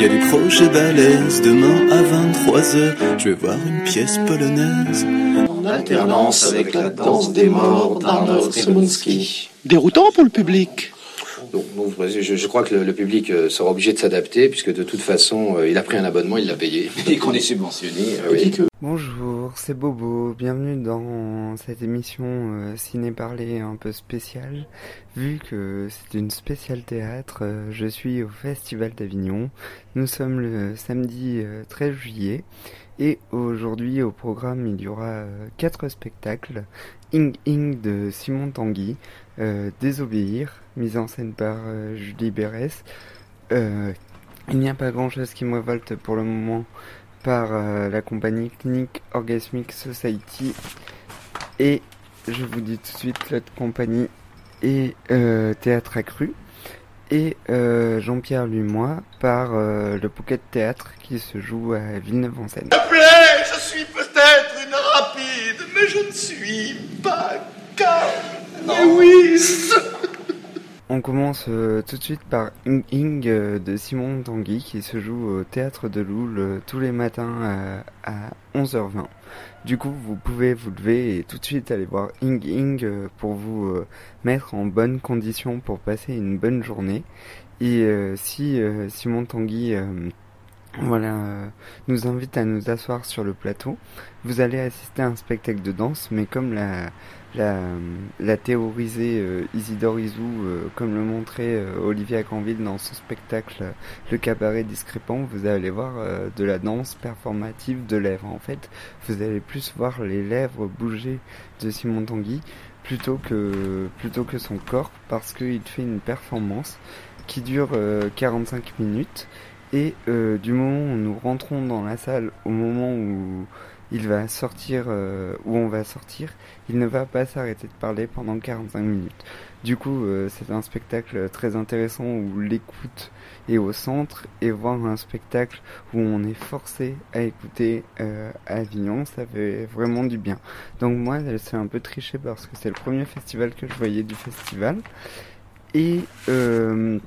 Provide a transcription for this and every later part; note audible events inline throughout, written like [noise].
y a des projets balèzes. Demain à 23h, je vais voir une pièce polonaise. En alternance avec la danse des morts d'Arnold Szymanski. Déroutant pour le public. Donc, je, je crois que le, le public euh, sera obligé de s'adapter, puisque de toute façon, euh, il a pris un abonnement, il l'a payé. [laughs] Et qu'on est subventionné. euh, oui. Bonjour, c'est Bobo, bienvenue dans cette émission euh, ciné parlé un peu spéciale. Vu que c'est une spéciale théâtre, euh, je suis au Festival d'Avignon. Nous sommes le samedi euh, 13 juillet et aujourd'hui au programme il y aura euh, quatre spectacles. Ing Ing de Simon Tanguy, euh, Désobéir, mise en scène par euh, Julie Berès. Euh, il n'y a pas grand chose qui me révolte pour le moment par euh, la compagnie Clinic Orgasmic Society et je vous dis tout de suite l'autre compagnie et euh, Théâtre Accru et euh, Jean-Pierre Lumois par euh, le Pocket Théâtre qui se joue à Villeneuve-en-Seine. je suis peut-être une rapide, mais je ne suis pas calme. On commence euh, tout de suite par Ing Ing euh, de Simon Tanguy qui se joue au théâtre de Loul euh, tous les matins à 11h20. Du coup, vous pouvez vous lever et tout de suite aller voir Ing Ing pour vous mettre en bonne condition pour passer une bonne journée. Et si Simon Tanguy voilà, nous invite à nous asseoir sur le plateau, vous allez assister à un spectacle de danse, mais comme la, la, la théorisée euh, Isidore Isou, euh, comme le montrait euh, Olivia Canville dans son spectacle euh, Le cabaret discrépant, vous allez voir euh, de la danse performative de lèvres. En fait, vous allez plus voir les lèvres bouger de Simon Tanguy plutôt que, plutôt que son corps, parce qu'il fait une performance qui dure euh, 45 minutes. Et euh, du moment où nous rentrons dans la salle, au moment où il va sortir, euh, où on va sortir, il ne va pas s'arrêter de parler pendant 45 minutes. Du coup, euh, c'est un spectacle très intéressant où l'écoute est au centre et voir un spectacle où on est forcé à écouter euh, Avignon, ça fait vraiment du bien. Donc moi, c'est un peu triché parce que c'est le premier festival que je voyais du festival. Et euh,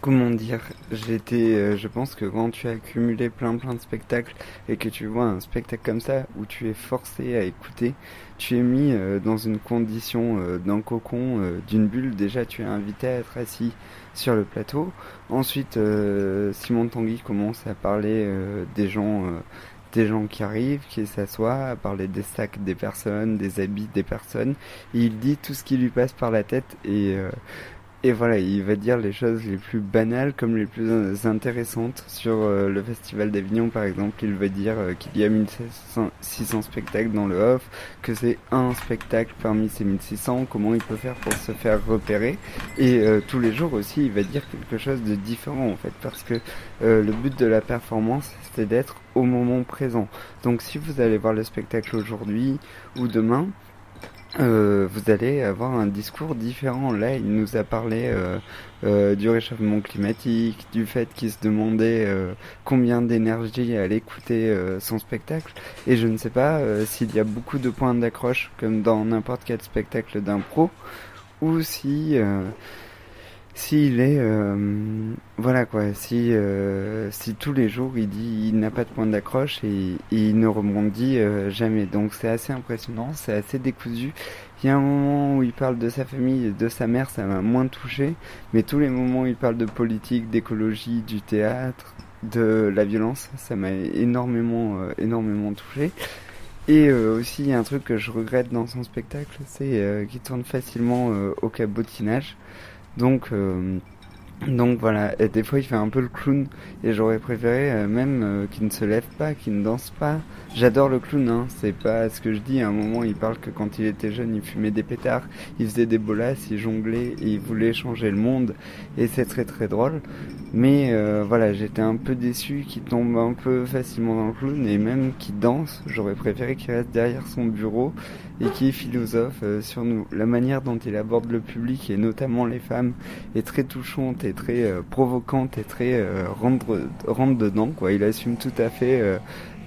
comment dire, j'étais, euh, je pense que quand tu as accumulé plein plein de spectacles et que tu vois un spectacle comme ça où tu es forcé à écouter, tu es mis euh, dans une condition euh, d'un cocon, d'une bulle. Déjà, tu es invité à être assis sur le plateau. Ensuite, Simon Tanguy commence à parler des gens. des gens qui arrivent, qui s'assoient, à parler des sacs des personnes, des habits des personnes. Il dit tout ce qui lui passe par la tête et et voilà, il va dire les choses les plus banales comme les plus intéressantes sur euh, le festival d'Avignon par exemple. Il va dire euh, qu'il y a 1600 600 spectacles dans le off, que c'est un spectacle parmi ces 1600, comment il peut faire pour se faire repérer. Et euh, tous les jours aussi, il va dire quelque chose de différent en fait, parce que le but de la performance, c'est d'être au moment présent. Donc si vous allez voir le spectacle aujourd'hui ou demain, euh, vous allez avoir un discours différent. Là, il nous a parlé euh, euh, du réchauffement climatique, du fait qu'il se demandait euh, combien d'énergie allait coûter son spectacle. Et je ne sais pas s'il y a beaucoup de points d'accroche, comme dans n'importe quel spectacle d'impro, ou si s'il est euh, voilà quoi si euh, si tous les jours il dit il n'a pas de point d'accroche et, il ne rebondit euh, jamais. Donc c'est assez impressionnant c'est assez décousu. Il y a un moment où il parle de sa famille de sa mère ça m'a moins touché. Mais tous les moments où il parle de politique d'écologie du théâtre de la violence ça m'a énormément euh, énormément touché. Et euh, aussi, il y a un truc que je regrette dans son spectacle, c'est qu'il tourne facilement au cabotinage. Donc, euh, donc voilà, et des fois il fait un peu le clown, et j'aurais préféré euh, même euh, qu'il ne se lève pas, qu'il ne danse pas. J'adore le clown, hein, c'est pas ce que je dis. À un moment, il parle que quand il était jeune, il fumait des pétards, il faisait des bolasses, il jonglait, il voulait changer le monde, et c'est très très drôle. Mais euh, voilà, j'étais un peu déçu qu'il tombe un peu facilement dans le clown, et même qu'il danse, j'aurais préféré qu'il reste derrière son bureau et qu'il philosophe euh, sur nous. La manière dont il aborde le public, et notamment les femmes, est très touchante et très euh, provocante et très euh, rentre, rentre dedans. Il assume tout à fait euh,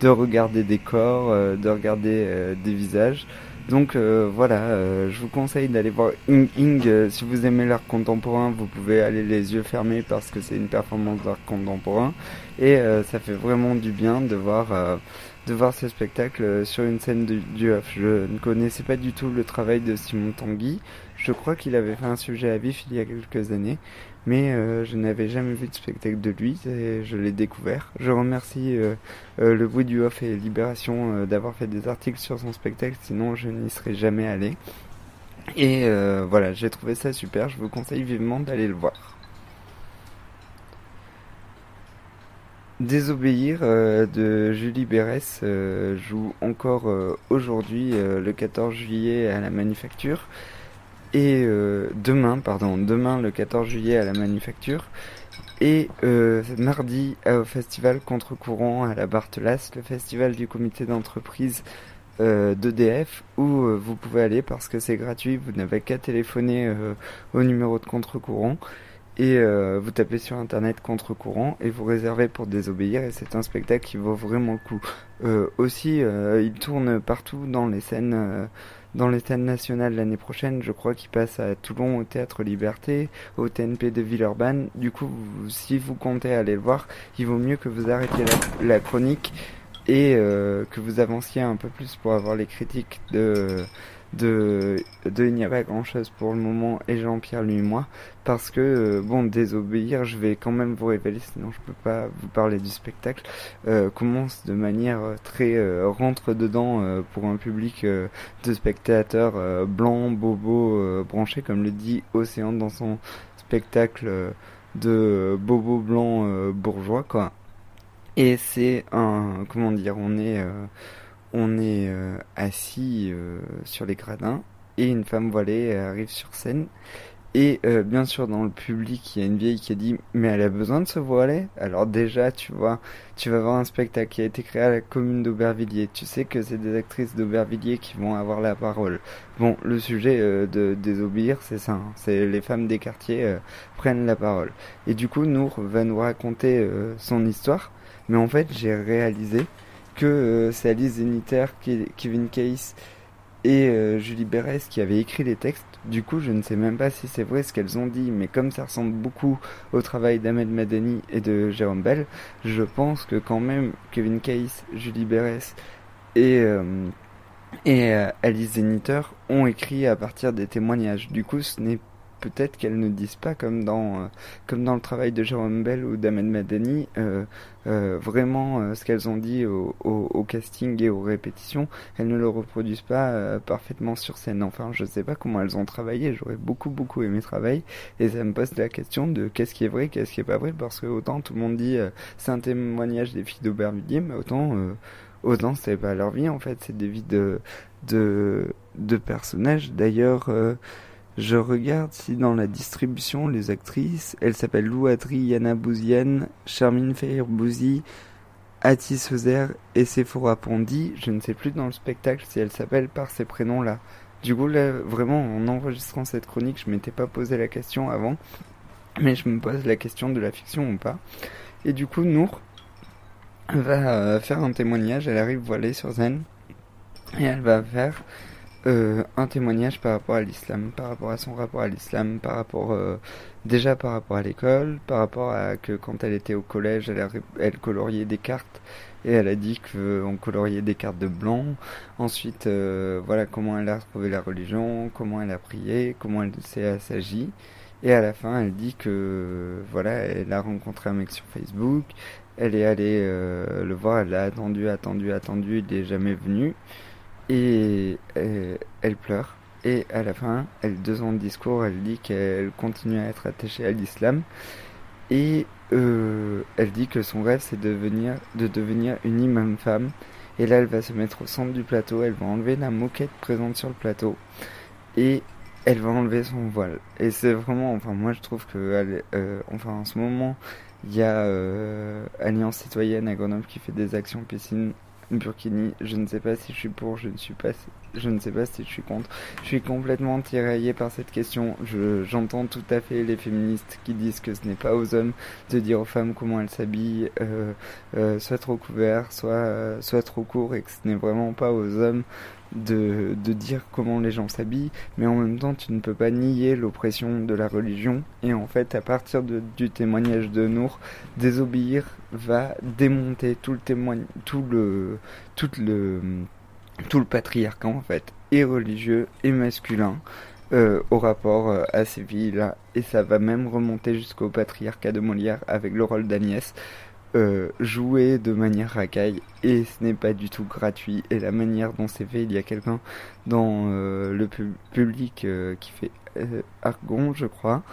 de regarder des corps, euh, de regarder euh, des visages. Donc voilà, je vous conseille d'aller voir Ing Ing. si vous aimez l'art contemporain, vous pouvez aller les yeux fermés parce que c'est une performance d'art contemporain et ça fait vraiment du bien de voir de voir ce spectacle sur une scène du, du Je ne connaissais pas du tout le travail de Simon Tanguy. Je crois qu'il avait fait un sujet à vif il y a quelques années, mais euh, je n'avais jamais vu de spectacle de lui et je l'ai découvert. Je remercie euh, euh, le bruit du off et Libération d'avoir fait des articles sur son spectacle, sinon je n'y serais jamais allé. Et voilà, j'ai trouvé ça super, je vous conseille vivement d'aller le voir. Désobéir de Julie Berès joue encore aujourd'hui le 14 juillet à la Manufacture et euh, demain, pardon, demain le 14 juillet à la Manufacture et euh, mardi au festival Contre-courant à la Barthelas, le festival du comité d'entreprise euh, d'EDF où euh, vous pouvez aller parce que c'est gratuit, vous n'avez qu'à téléphoner au numéro de Contre-courant et vous tapez sur internet contre-courant et vous réservez pour désobéir et c'est un spectacle qui vaut vraiment le coup. aussi, il tourne partout dans les scènes dans les scènes nationales l'année prochaine. Je crois qu'il passe à Toulon au Théâtre Liberté, au TNP de Villeurbanne. Du coup, si vous comptez aller le voir, il vaut mieux que vous arrêtiez la, chronique et euh, que vous avanciez un peu plus pour avoir les critiques de de, de il n'y a pas grand chose pour le moment et Jean-Pierre lui et moi parce que euh, bon désobéir je vais quand même vous révéler sinon je peux pas vous parler du spectacle euh, commence de manière euh, très rentre dedans pour un public de spectateurs blancs bobos branchés comme le dit Océan dans son spectacle de bobo blanc bourgeois quoi. Et c'est un comment dire on est on est euh, assis euh, sur les gradins et une femme voilée arrive sur scène. Et euh, bien sûr, dans le public, il y a une vieille qui a dit Mais elle a besoin de se voiler Alors, déjà, tu vois, tu vas voir un spectacle qui a été créé à la commune d'Aubervilliers. Tu sais que c'est des actrices d'Aubervilliers qui vont avoir la parole. Bon, le sujet de désobéir, c'est ça. Hein. c'est les femmes des quartiers prennent la parole. Et du coup, Nour va nous raconter son histoire. Mais en fait, j'ai réalisé que euh, c'est Alice Zeniter, Kevin Case et euh, Julie Berès qui avaient écrit les textes. Du coup, je ne sais même pas si c'est vrai ce qu'elles ont dit, mais comme ça ressemble beaucoup au travail d'Ahmed Madani et de Jérôme Bell, je pense que quand même Kevin Case, Julie Berès et, euh, Alice Zeniter ont écrit à partir des témoignages. Du coup, ce n'est peut-être qu'elles ne disent pas comme dans euh, comme dans le travail de Jérôme Bell ou d'Ahmed Madani euh, euh, vraiment ce qu'elles ont dit au, casting et aux répétitions elles ne le reproduisent pas parfaitement sur scène. Enfin je sais pas comment elles ont travaillé j'aurais beaucoup beaucoup aimé travailler et ça me pose la question de qu'est-ce qui est vrai qu'est-ce qui est pas vrai parce que autant tout le monde dit c'est un témoignage des filles d'Aubervilliers mais autant autant c'est pas leur vie en fait c'est des vies de, de personnages. D'ailleurs je regarde si dans la distribution, les actrices, elles s'appellent Louadri, Yana Bouzienne, Charmine Feirbouzi, Ati Sezer et Sephora Pondy. Je ne sais plus dans le spectacle si elles s'appellent par ces prénoms-là. Du coup, là, vraiment, en enregistrant cette chronique, je m'étais pas posé la question avant, mais je me pose la question de la fiction ou pas. Et du coup, Nour va euh, faire un témoignage, elle arrive voilée sur scène, et elle va faire euh, un témoignage par rapport à l'islam, par rapport à son rapport à l'islam, par rapport euh, déjà par rapport à l'école, par rapport à que quand elle était au collège, elle, elle coloriait des cartes et elle a dit qu'on coloriait des cartes de blanc. Ensuite, euh, voilà comment elle a retrouvé la religion, comment elle a prié, comment elle s'est assagi. Et à la fin, elle dit que voilà, elle a rencontré un mec sur Facebook, elle est allée le voir, elle a attendu, attendu, attendu, il n'est jamais venu et euh, elle pleure. Et à la fin, elle, son discours, elle dit qu'elle continue à être attachée à l'islam. Et euh, elle dit que son rêve, c'est de devenir, de une imam femme. Et là, elle va se mettre au centre du plateau, elle va enlever la moquette présente sur le plateau. Et elle va enlever son voile. Et c'est vraiment, enfin, moi je trouve que, euh, enfin, en ce moment, il y a Alliance Citoyenne à Grenoble qui fait des actions piscine Burkini, je ne sais pas si je suis pour, je ne suis pas, je ne sais pas si je suis contre. Je suis complètement tiraillé par cette question. j'entends tout à fait les féministes qui disent que ce n'est pas aux hommes de dire aux femmes comment elles s'habillent, euh, euh, soit trop couvert, soit, soit trop court, et que ce n'est vraiment pas aux hommes de, de dire comment les gens s'habillent, mais en même temps tu ne peux pas nier l'oppression de la religion. Et en fait, à partir de, du témoignage de Nour, désobéir va démonter tout le témoignage, tout le, tout le, tout le patriarcat en fait, et religieux et masculin. Euh, au rapport euh, à ces filles-là, et ça va même remonter jusqu'au patriarcat de Molière avec le rôle d'Agnès, euh, joué de manière racaille et ce n'est pas du tout gratuit et la manière dont c'est fait il y a quelqu'un dans euh, le public euh, qui fait Argon je crois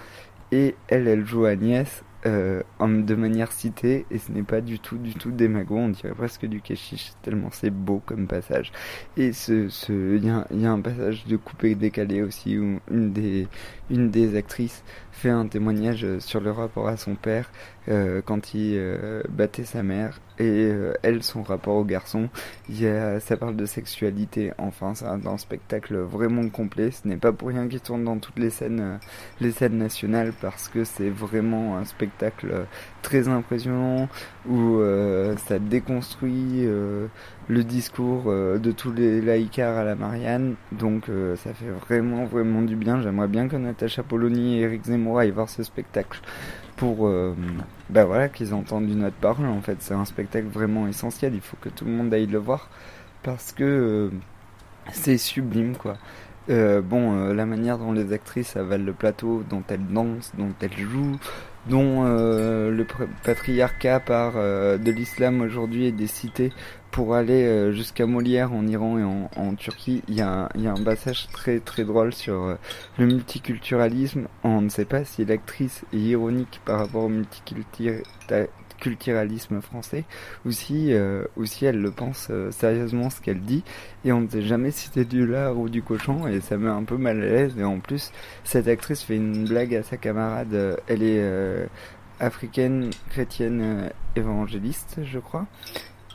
et elle elle joue Agnès euh, de manière citée et ce n'est pas du tout du tout démago on dirait presque du keshish tellement c'est beau comme passage. Et ce ce il y a, y a, un passage de coupé décalé aussi où une des une des actrices fait un témoignage sur le rapport à son père euh, quand il euh, battait sa mère et euh, elle son rapport au garçon il y a, ça parle de sexualité. Enfin c'est un, un, spectacle vraiment complet. Ce n'est pas pour rien qu'il tourne dans toutes les scènes euh, les scènes nationales parce que c'est vraiment un spectacle très impressionnant où euh, ça déconstruit le discours de tous les laïcars à la Marianne. Donc ça fait vraiment vraiment du bien. J'aimerais bien que Natacha Polony et Eric Zemmour aillent voir ce spectacle pour euh, bah qu'ils entendent une autre parole en fait. C'est un spectacle vraiment essentiel il faut que tout le monde aille le voir parce que euh, c'est sublime quoi. Euh, bon la manière dont les actrices avalent le plateau dont elles dansent dont elles jouent dont euh, le patriarcat par euh, de l'islam aujourd'hui et des cités pour aller euh, jusqu'à Molière en Iran et en, en Turquie, il y, a, il y, a un passage très très drôle sur euh, le multiculturalisme. On ne sait pas si l'actrice est ironique par rapport au multiculturalisme français ou si, euh, elle le pense euh, sérieusement ce qu'elle dit. Et on ne sait jamais si c'était du lard ou du cochon et ça met un peu mal à l'aise. Et en plus cette actrice fait une blague à sa camarade, euh, elle est africaine, chrétienne, évangéliste je crois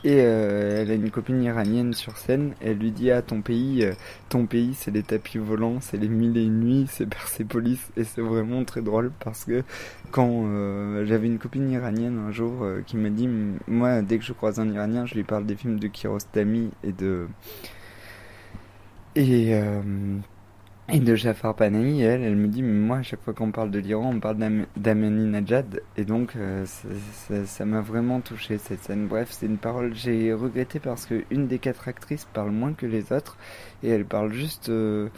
et euh, elle a une copine iranienne sur scène. Elle lui dit à ah, ton pays euh, ton pays c'est les tapis volants c'est les mille et une nuits c'est Persépolis et c'est vraiment très drôle parce que quand euh, j'avais une copine iranienne un jour euh, qui m'a dit moi dès que je croise un iranien je lui parle des films de Kiarostami et de et euh, et de Jafar Panahi, elle, elle me dit, mais moi, à chaque fois qu'on parle de l'Iran, on parle d'Ahmadinejad, et donc euh, ça m'a vraiment touché cette scène. Bref, c'est une parole, j'ai regretté parce que une des quatre actrices parle moins que les autres, et elle parle juste euh,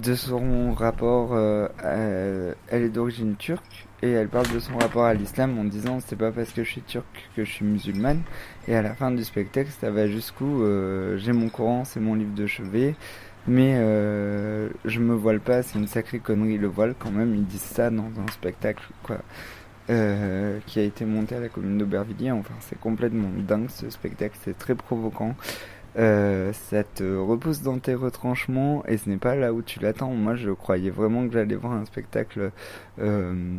de son rapport, euh, à, elle est d'origine turque, et elle parle de son rapport à l'islam en disant, c'est pas parce que je suis turque que je suis musulmane, et à la fin du spectacle, ça va jusqu'où j'ai mon Coran, c'est mon livre de chevet, mais euh, je me voile pas, c'est une sacrée connerie le voile quand même, ils disent ça dans un spectacle quoi, euh, qui a été monté à la commune d'Aubervilliers, enfin c'est complètement dingue ce spectacle, c'est très provoquant, euh, ça te repousse dans tes retranchements et ce n'est pas là où tu l'attends, moi je croyais vraiment que j'allais voir un spectacle... Euh,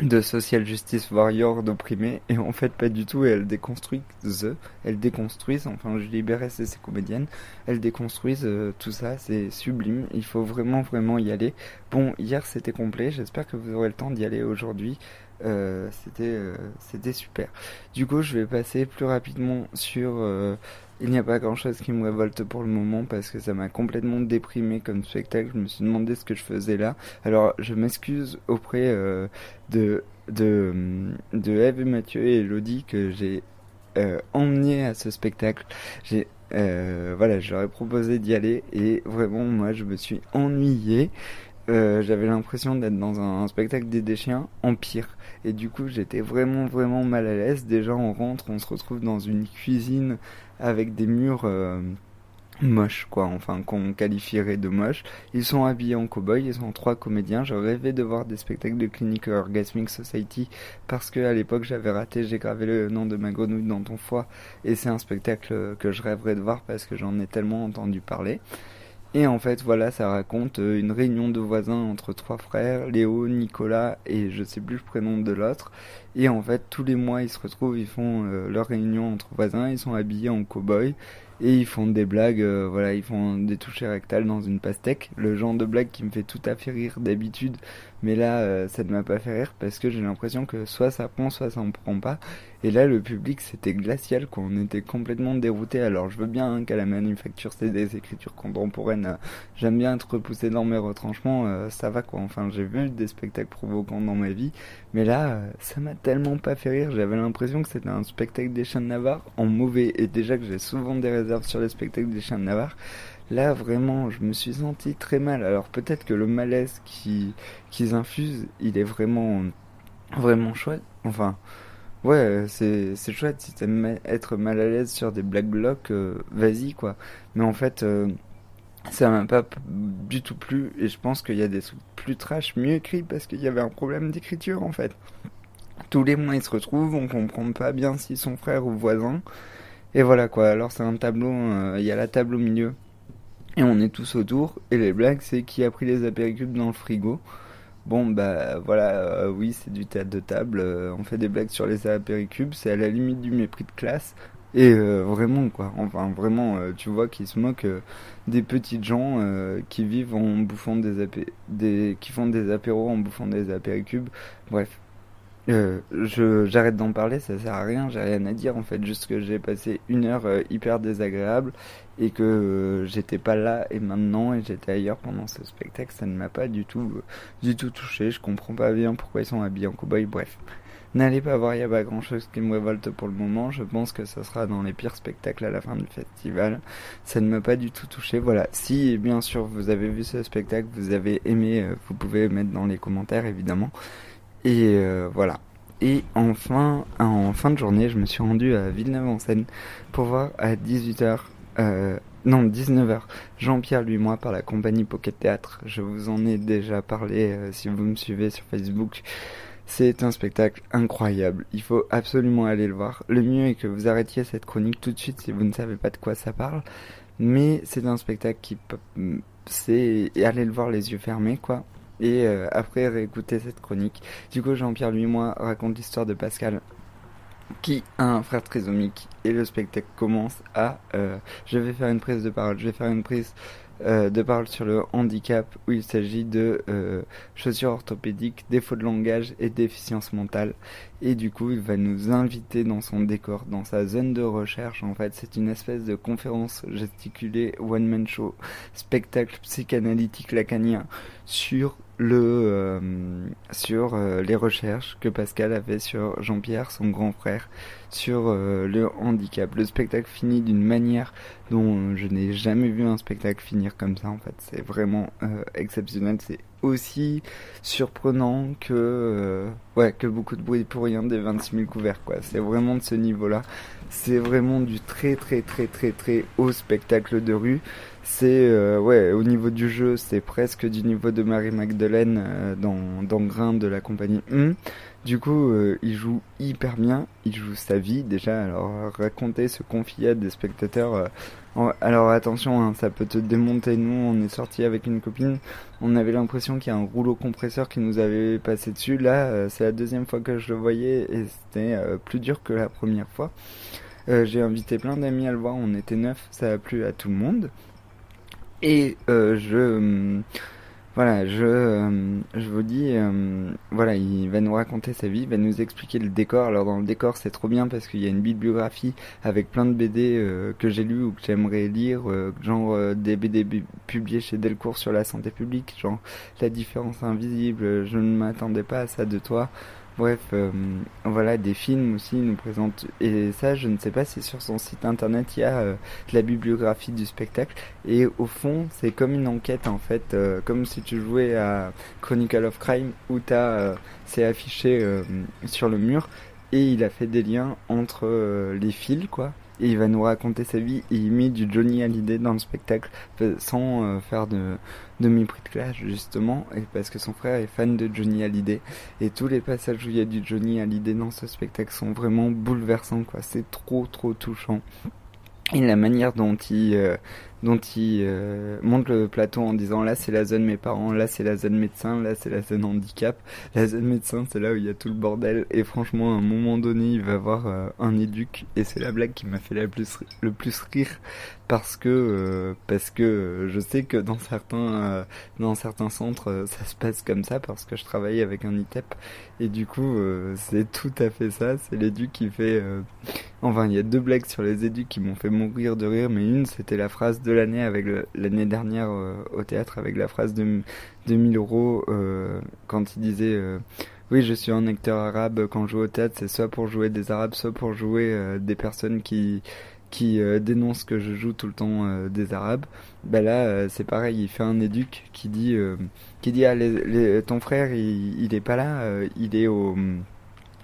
de social justice warrior d'opprimés et en fait pas du tout et elles déconstruisent elles déconstruisent enfin Julie Berès et ses comédiennes elles déconstruisent euh, tout ça c'est sublime il faut vraiment vraiment y aller. Bon hier c'était complet j'espère que vous aurez le temps d'y aller aujourd'hui euh, c'était euh, c'était super. Du coup je vais passer plus rapidement sur euh, il n'y a pas grand chose qui me révolte pour le moment parce que ça m'a complètement déprimé comme spectacle. Je me suis demandé ce que je faisais là. Alors je m'excuse auprès euh, de, de, Eve et Mathieu et Elodie que j'ai euh, emmené à ce spectacle. J'ai euh, voilà, j'aurais proposé d'y aller et vraiment moi je me suis ennuyé. J'avais l'impression d'être dans un, un spectacle des déchiens en pire et du coup j'étais vraiment vraiment mal à l'aise déjà on rentre on se retrouve dans une cuisine avec des murs euh, moches quoi. Enfin qu'on qualifierait de moches. Ils sont habillés en cow-boy ils sont trois comédiens. Je rêvais de voir des spectacles de Clinic Orgasmic Society parce que à l'époque j'avais raté j'ai gravé le nom de ma grenouille dans ton foie. Et c'est un spectacle que je rêverais de voir parce que j'en ai tellement entendu parler et en fait, voilà, ça raconte euh, une réunion de voisins entre trois frères, Léo, Nicolas et je sais plus le prénom de l'autre. Et en fait, tous les mois, ils se retrouvent, ils font euh, leur réunion entre voisins, ils sont habillés en cow-boy et ils font des blagues, euh, voilà, ils font des touchés rectales dans une pastèque, le genre de blague qui me fait tout à fait rire d'habitude, mais là, euh, ça ne m'a pas fait rire parce que j'ai l'impression que soit ça prend, soit ça en prend pas. Et là, le public, c'était glacial, quoi. On était complètement dérouté. Alors, je veux bien hein, qu'à la manufacture, c'est des écritures contemporaines. Euh, j'aime bien être repoussé dans mes retranchements. Ça va, quoi. Enfin, j'ai vu des spectacles provocants dans ma vie. Mais là, ça m'a tellement pas fait rire. J'avais l'impression que c'était un spectacle des chiens de Navarre en mauvais. Et déjà que j'ai souvent des réserves sur les spectacles des chiens de Navarre. Là, vraiment, je me suis senti très mal. Alors peut-être que le malaise qui qu'ils infusent, il est vraiment vraiment chouette. Enfin, ouais, c'est c'est chouette si t'aimes être mal à l'aise sur des black blocs, euh, vas-y quoi. Mais en fait, euh, ça m'a pas du tout plu et je pense qu'il y a des trucs plus trash, mieux écrits parce qu'il y avait un problème d'écriture en fait. Tous les mois ils se retrouvent, on comprend pas bien s'ils sont frères ou voisins. Et voilà quoi, alors c'est un tableau, euh, il y a la table au milieu et on est tous autour. Et les blagues, c'est qui a pris les apéricubes dans le frigo. Bon, bah voilà, euh, oui, c'est du théâtre de table. Euh, on fait des blagues sur les apéricubes. C'est à la limite du mépris de classe. Et vraiment, quoi. Enfin, vraiment, tu vois qu'ils se moquent des petites gens qui vivent en bouffant des, apé qui font des apéros en bouffant des apéricubes. Bref, euh, je j'arrête d'en parler, ça sert à rien, j'ai rien à dire en fait, juste que j'ai passé une heure euh, hyper désagréable et que euh, j'étais pas là et maintenant et j'étais ailleurs pendant ce spectacle, ça ne m'a pas du tout du tout touché, je comprends pas bien pourquoi ils sont habillés en cowboy, bref. N'allez pas voir, n'y a pas grand chose qui me révolte pour le moment. Je pense que ce sera dans les pires spectacles à la fin du festival. Ça ne m'a pas du tout touché. Voilà. Si, bien sûr, vous avez vu ce spectacle, vous avez aimé, vous pouvez mettre dans les commentaires, évidemment. Et euh, voilà. Et enfin, en fin de journée, je me suis rendu à Villeneuve-en-Seine pour voir à 18h, euh, non 19h, Jean-Pierre lui moi par la compagnie Pocket Théâtre. Je vous en ai déjà parlé euh, si vous me suivez sur Facebook. C'est un spectacle incroyable. Il faut absolument aller le voir. Le mieux est que vous arrêtiez cette chronique tout de suite si vous ne savez pas de quoi ça parle. Mais c'est un spectacle qui c'est aller le voir les yeux fermés quoi et euh, après réécouter cette chronique. Du coup, Jean-Pierre lui moi raconte l'histoire de Pascal qui a un frère trisomique et le spectacle commence à euh, je vais faire une prise de parole, je vais faire une prise euh, de parole sur le handicap où il s'agit de euh, chaussures orthopédiques, défaut de langage et déficience mentale. Et du coup, il va nous inviter dans son décor, dans sa zone de recherche. En fait, c'est une espèce de conférence gesticulée, one-man show, spectacle psychanalytique lacanien sur le euh, sur euh, les recherches que Pascal avait sur Jean-Pierre, son grand frère, sur euh, le handicap. Le spectacle finit d'une manière dont je n'ai jamais vu un spectacle finir comme ça. En fait, c'est vraiment exceptionnel. C'est aussi surprenant que ouais que beaucoup de bruit pour rien des 26 000 couverts. Quoi, c'est vraiment de ce niveau-là. C'est vraiment du très très très très très haut spectacle de rue. C'est euh, ouais, au niveau du jeu, c'est presque du niveau de Marie Magdalene euh, dans, dans Grain de la compagnie hum. Du coup, euh, il joue hyper bien, il joue sa vie déjà. Alors raconter, se confier à des spectateurs. alors attention, hein, ça peut te démonter. Nous, on est sorti avec une copine, on avait l'impression qu'il y a un rouleau compresseur qui nous avait passé dessus. Là, c'est la deuxième fois que je le voyais et c'était plus dur que la première fois. J'ai invité plein d'amis à le voir, on était neuf, ça a plu à tout le monde. Et euh, je euh, voilà, je euh, je vous dis voilà, il va nous raconter sa vie, il va nous expliquer le décor. Alors dans le décor, c'est trop bien parce qu'il y a une bibliographie avec plein de BD que j'ai lu ou que j'aimerais lire, genre des BD publiés chez Delcourt sur la santé publique, genre La différence invisible, je ne m'attendais pas à ça de toi. Bref, euh, voilà, des films aussi nous présentent. Et ça, je ne sais pas si sur son site internet il y a euh, la bibliographie du spectacle. Et au fond, c'est comme une enquête en fait, euh, comme si tu jouais à Chronicle of Crime où t'as, c'est affiché sur le mur et il a fait des liens entre les fils quoi il va nous raconter sa vie. Et il met du Johnny Hallyday dans le spectacle sans euh, faire de, de mépris de classe justement et parce que son frère est fan de Johnny Hallyday. Et tous les passages où il y a du Johnny Hallyday dans ce spectacle sont vraiment bouleversants quoi. C'est trop trop touchant. Et la manière dont il dont il euh, monte le plateau en disant là c'est la zone mes parents, là c'est la zone médecin, là c'est la zone handicap. La zone médecin c'est là où il y a tout le bordel. Et franchement à un moment donné il va avoir euh, un éduc. Et c'est la blague qui m'a fait la plus, le plus rire. Parce que euh, parce que je sais que dans certains dans certains centres ça se passe comme ça parce que je travaille avec un ITEP et du coup c'est tout à fait ça. C'est l'éduc qui fait enfin il y a deux blagues sur les éducs qui m'ont fait mourir de rire mais une c'était la phrase de l'année avec l'année dernière euh, au théâtre avec la phrase de 2000 euros euh, quand il disait euh, oui je suis un acteur arabe quand je joue au théâtre c'est soit pour jouer des arabes soit pour jouer des personnes qui qui dénoncent que je joue tout le temps des arabes. Bah là c'est pareil il fait un éduc qui dit qui dit ah ton frère il, il est pas là il est au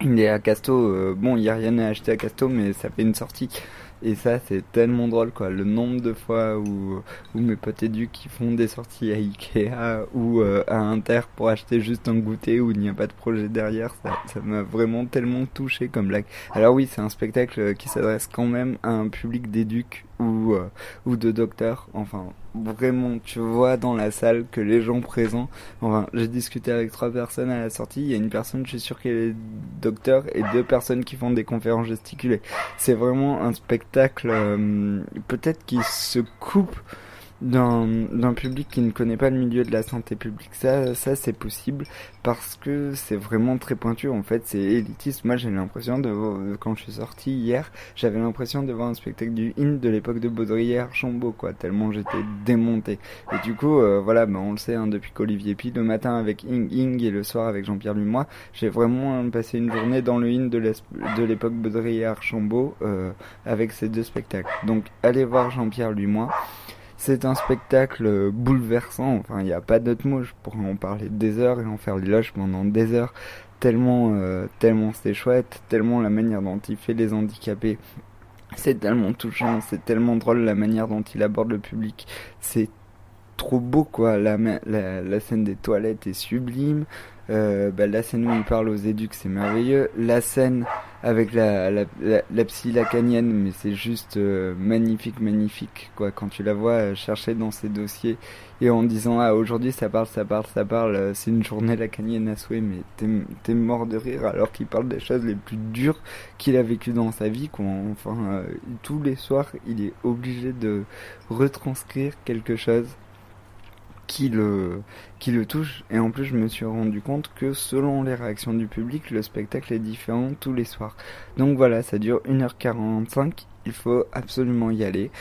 il est à Casto bon il y a rien à acheter à Casto mais ça fait une sortie et ça, c'est tellement drôle, quoi. Le nombre de fois où, où mes potes éduques qui font des sorties à Ikea ou euh, à Inter pour acheter juste un goûter où il n'y a pas de projet derrière, ça, ça m'a vraiment tellement touché comme blague. Alors oui, c'est un spectacle qui s'adresse quand même à un public d'éduques ou, euh, ou de docteurs. Enfin, vraiment, tu vois dans la salle que les gens présents. Enfin, j'ai discuté avec trois personnes à la sortie. Il y a une personne, je suis sûr qu'elle est docteur, et deux personnes qui font des conférences gesticulées. C'est vraiment un spectacle, euh, peut-être qui se coupe d'un public qui ne connaît pas le milieu de la santé publique. Ça, ça c'est possible parce que c'est vraiment très pointu. En fait, c'est élitiste. Moi, j'ai l'impression de, quand je suis sorti hier, j'avais l'impression de voir un spectacle du In de l'époque de Baudrillard, Chambaud, quoi. Tellement j'étais démonté. Et du coup, euh, voilà, bah, on le sait, hein, depuis qu'Olivier Pi, le matin avec Ing Ing et le soir avec Jean-Pierre Lumois, j'ai vraiment passé une journée dans le In de l'époque Baudrillard, Chambaud, euh, avec ces deux spectacles. Donc, allez voir Jean-Pierre Lumois. C'est un spectacle bouleversant, enfin il n'y a pas d'autre mot, je pourrais en parler des heures et en faire l'éloge pendant des heures, tellement, euh, tellement c'est chouette, tellement la manière dont il fait les handicapés, c'est tellement touchant, c'est tellement drôle la manière dont il aborde le public, c'est trop beau quoi, la scène des toilettes est sublime, euh, bah, la scène où il parle aux éducs, c'est merveilleux. La scène avec la, la, la, psy lacanienne, mais c'est juste euh, magnifique, magnifique. quoi. Quand tu la vois euh, chercher dans ses dossiers et en disant Ah, aujourd'hui ça parle, ça parle, ça parle, c'est une journée lacanienne à souhait, mais t'es mort de rire alors qu'il parle des choses les plus dures qu'il a vécues dans sa vie. Quoi. Enfin, tous les soirs, il est obligé de retranscrire quelque chose qui le, qui le touche. Et en plus, je me suis rendu compte que selon les réactions du public, le spectacle est différent tous les soirs. Donc voilà, ça dure 1h45. Il faut absolument y aller.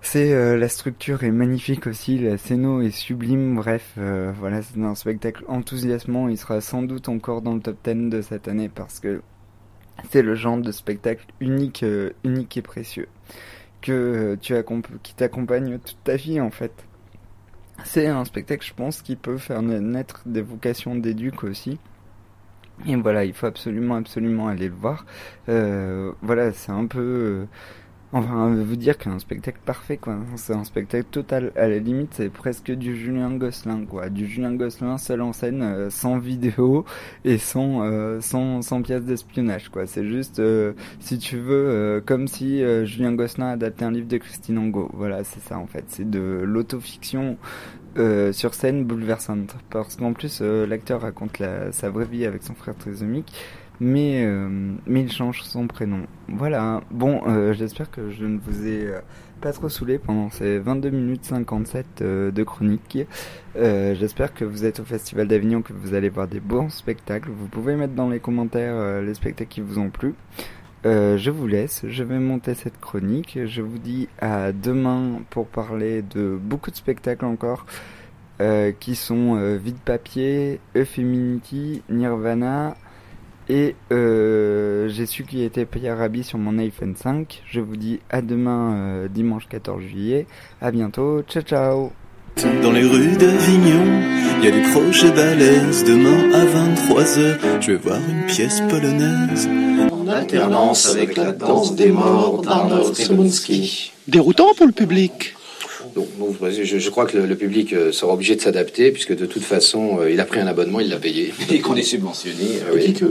C'est euh, la structure est magnifique aussi, la scéno est sublime. Bref, euh, voilà, c'est un spectacle enthousiasmant. Il sera sans doute encore dans le top 10 de cette année parce que c'est le genre de spectacle unique, euh, unique et précieux que tu qui t'accompagne toute ta vie en fait. C'est un spectacle, je pense, qui peut faire naître des vocations d'éduc aussi. Et voilà, il faut absolument, absolument aller le voir. Euh, voilà, c'est un peu... Euh, Enfin, vous dire qu'un spectacle parfait, quoi. C'est un spectacle total. À la limite, c'est presque du Julien Gosselin, quoi. Du Julien Gosselin seul en scène, euh, sans vidéo et sans, euh, sans, sans pièce d'espionnage, quoi. C'est juste, euh, si tu veux, comme si Julien Gosselin adaptait un livre de Christine Angot. Voilà, c'est ça, en fait. C'est de l'autofiction sur scène bouleversante. Parce qu'en plus, l'acteur raconte la, sa vraie vie avec son frère trisomique mais, euh, mais il change son prénom. Voilà, bon, euh, j'espère que je ne vous ai euh, pas trop saoulé pendant ces 22 minutes 57 de chronique. j'espère que vous êtes au Festival d'Avignon, que vous allez voir des bons spectacles. Vous pouvez mettre dans les commentaires les spectacles qui vous ont plu. je vous laisse, je vais monter cette chronique. Je vous dis à demain pour parler de beaucoup de spectacles encore. qui sont Vide Papier, Eupheminity, Nirvana, et euh, j'ai su qu'il était Pierre sur mon iPhone 5. Je vous dis à demain, euh, dimanche 14 juillet. À bientôt. Ciao, ciao. Dans les rues d'Avignon, il y a des crochets balèzes. Demain à 23h, je vais voir une pièce polonaise. En alternance avec la danse des morts d'Arnold Simonski. Déroutant pour le public. Donc, je, je, crois que le, public euh, sera obligé de s'adapter, puisque de toute façon, il a pris un abonnement, il l'a payé. Et qu'on est subventionné. oui.